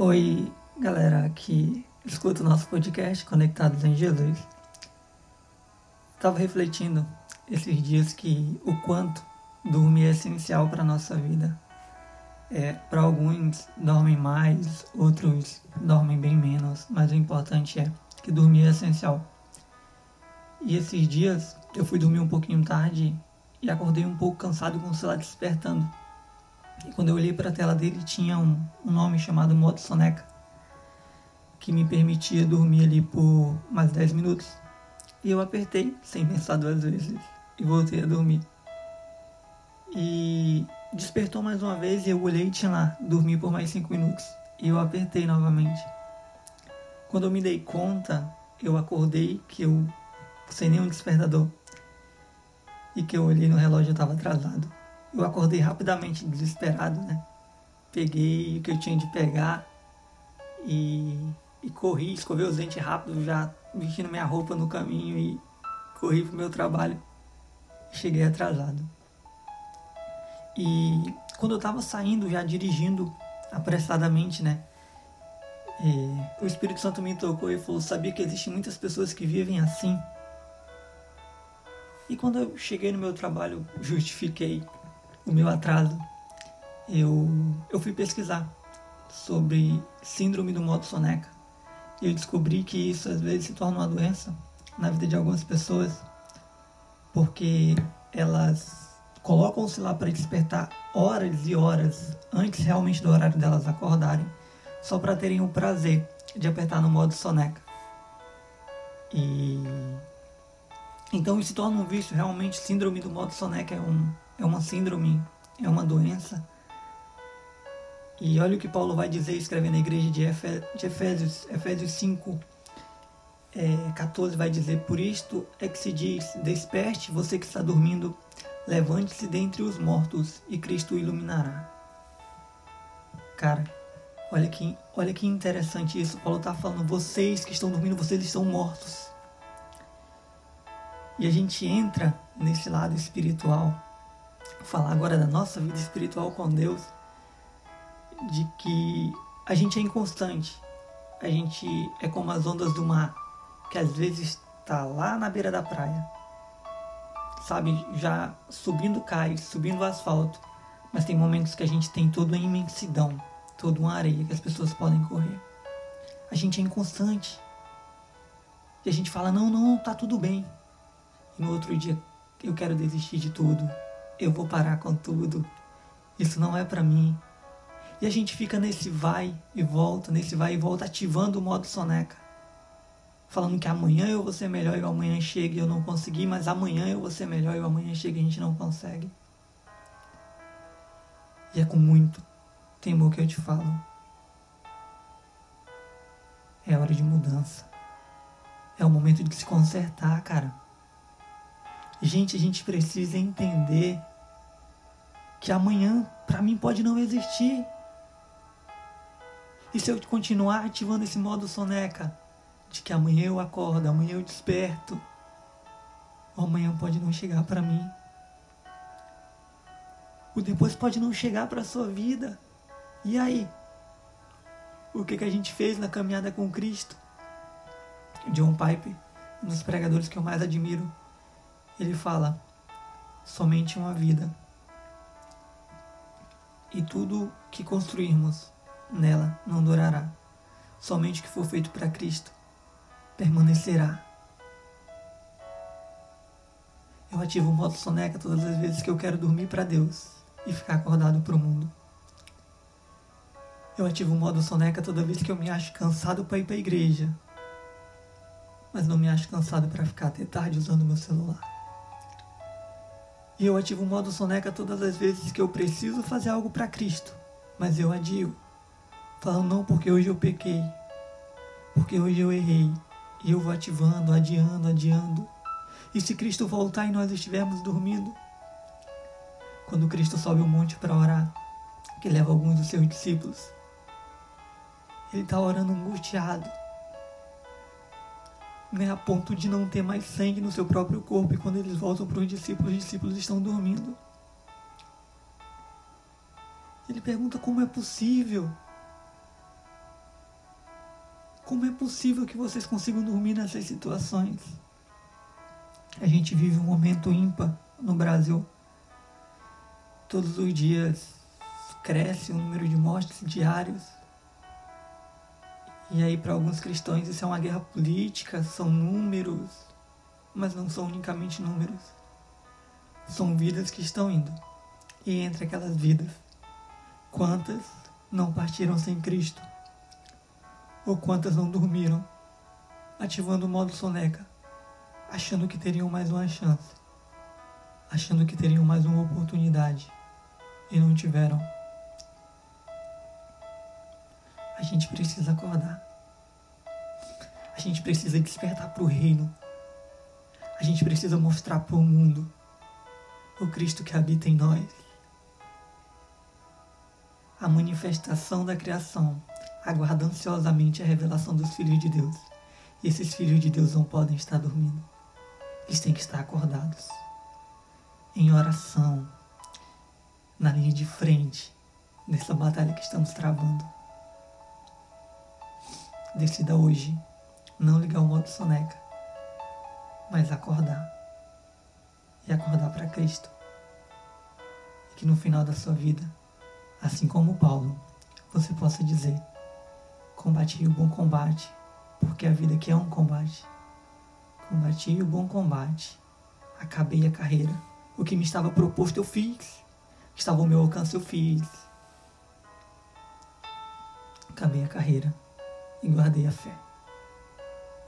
Oi, galera que escuta o nosso podcast Conectados em Jesus. Estava refletindo esses dias que o quanto dormir é essencial para a nossa vida. É, para alguns dormem mais, outros dormem bem menos, mas o importante é que dormir é essencial. E esses dias eu fui dormir um pouquinho tarde e acordei um pouco cansado com o celular despertando. E quando eu olhei para a tela dele, tinha um, um nome chamado modo soneca, que me permitia dormir ali por mais 10 minutos. E eu apertei, sem pensar duas vezes, e voltei a dormir. E despertou mais uma vez e eu olhei e tinha lá, dormi por mais 5 minutos. E eu apertei novamente. Quando eu me dei conta, eu acordei que eu, sem nenhum despertador, e que eu olhei no relógio e estava atrasado. Eu acordei rapidamente, desesperado, né? Peguei o que eu tinha de pegar e, e corri, escovei os dentes rápido, já vestindo minha roupa no caminho e corri pro meu trabalho. Cheguei atrasado. E quando eu tava saindo, já dirigindo apressadamente, né? É, o Espírito Santo me tocou e falou: Sabia que existem muitas pessoas que vivem assim? E quando eu cheguei no meu trabalho, justifiquei o meu atraso, eu, eu fui pesquisar sobre síndrome do modo soneca. E eu descobri que isso às vezes se torna uma doença na vida de algumas pessoas, porque elas colocam-se lá para despertar horas e horas antes realmente do horário delas acordarem, só para terem o prazer de apertar no modo soneca. E então isso se torna um vício, realmente síndrome do modo soneca é um é uma síndrome, é uma doença. E olha o que Paulo vai dizer escrevendo na igreja de, Efésios, Efésios 5, é, 14, vai dizer: Por isto é que se diz: Desperte, você que está dormindo, levante-se dentre os mortos e Cristo o iluminará. Cara, olha que, olha que interessante isso. Paulo está falando: vocês que estão dormindo, vocês estão mortos. E a gente entra nesse lado espiritual falar agora da nossa vida espiritual com Deus, de que a gente é inconstante, a gente é como as ondas do mar, que às vezes está lá na beira da praia, sabe, já subindo cais, subindo o asfalto, mas tem momentos que a gente tem toda uma imensidão, toda uma areia que as pessoas podem correr. A gente é inconstante. E a gente fala: não, não, tá tudo bem. No outro dia eu quero desistir de tudo eu vou parar com tudo. Isso não é para mim. E a gente fica nesse vai e volta, nesse vai e volta, ativando o modo soneca. Falando que amanhã eu vou ser melhor e o amanhã chega e eu não consegui, mas amanhã eu vou ser melhor e o amanhã chega e a gente não consegue. E é com muito temor que eu te falo. É hora de mudança. É o momento de se consertar, cara. Gente, a gente precisa entender que amanhã para mim pode não existir. E se eu continuar ativando esse modo soneca, de que amanhã eu acordo, amanhã eu desperto, amanhã pode não chegar para mim. O depois pode não chegar para sua vida. E aí? O que, que a gente fez na caminhada com Cristo? John Piper, um dos pregadores que eu mais admiro, ele fala: somente uma vida. E tudo que construirmos nela não durará. Somente o que for feito para Cristo permanecerá. Eu ativo o modo soneca todas as vezes que eu quero dormir para Deus e ficar acordado para o mundo. Eu ativo o modo soneca toda vez que eu me acho cansado para ir para a igreja, mas não me acho cansado para ficar até tarde usando meu celular. E eu ativo o modo soneca todas as vezes que eu preciso fazer algo para Cristo, mas eu adio. Falo não porque hoje eu pequei, porque hoje eu errei. E eu vou ativando, adiando, adiando. E se Cristo voltar e nós estivermos dormindo? Quando Cristo sobe o monte para orar, que leva alguns dos seus discípulos, ele está orando angustiado né, a ponto de não ter mais sangue no seu próprio corpo. E quando eles voltam para os discípulos, os discípulos estão dormindo. Ele pergunta como é possível. Como é possível que vocês consigam dormir nessas situações? A gente vive um momento ímpar no Brasil. Todos os dias cresce o número de mortes diários. E aí, para alguns cristãos, isso é uma guerra política, são números, mas não são unicamente números. São vidas que estão indo. E entre aquelas vidas, quantas não partiram sem Cristo? Ou quantas não dormiram, ativando o modo soneca, achando que teriam mais uma chance, achando que teriam mais uma oportunidade e não tiveram. A gente precisa acordar. A gente precisa despertar para o reino. A gente precisa mostrar para o mundo o Cristo que habita em nós. A manifestação da criação aguarda ansiosamente a revelação dos filhos de Deus. E esses filhos de Deus não podem estar dormindo. Eles têm que estar acordados. Em oração, na linha de frente, nessa batalha que estamos travando. Decida hoje não ligar o modo soneca, mas acordar. E acordar para Cristo. E que no final da sua vida, assim como Paulo, você possa dizer: Combati o bom combate, porque a vida aqui é um combate. Combati o bom combate, acabei a carreira. O que me estava proposto eu fiz, o que estava ao meu alcance eu fiz. Acabei a carreira e guardei a fé.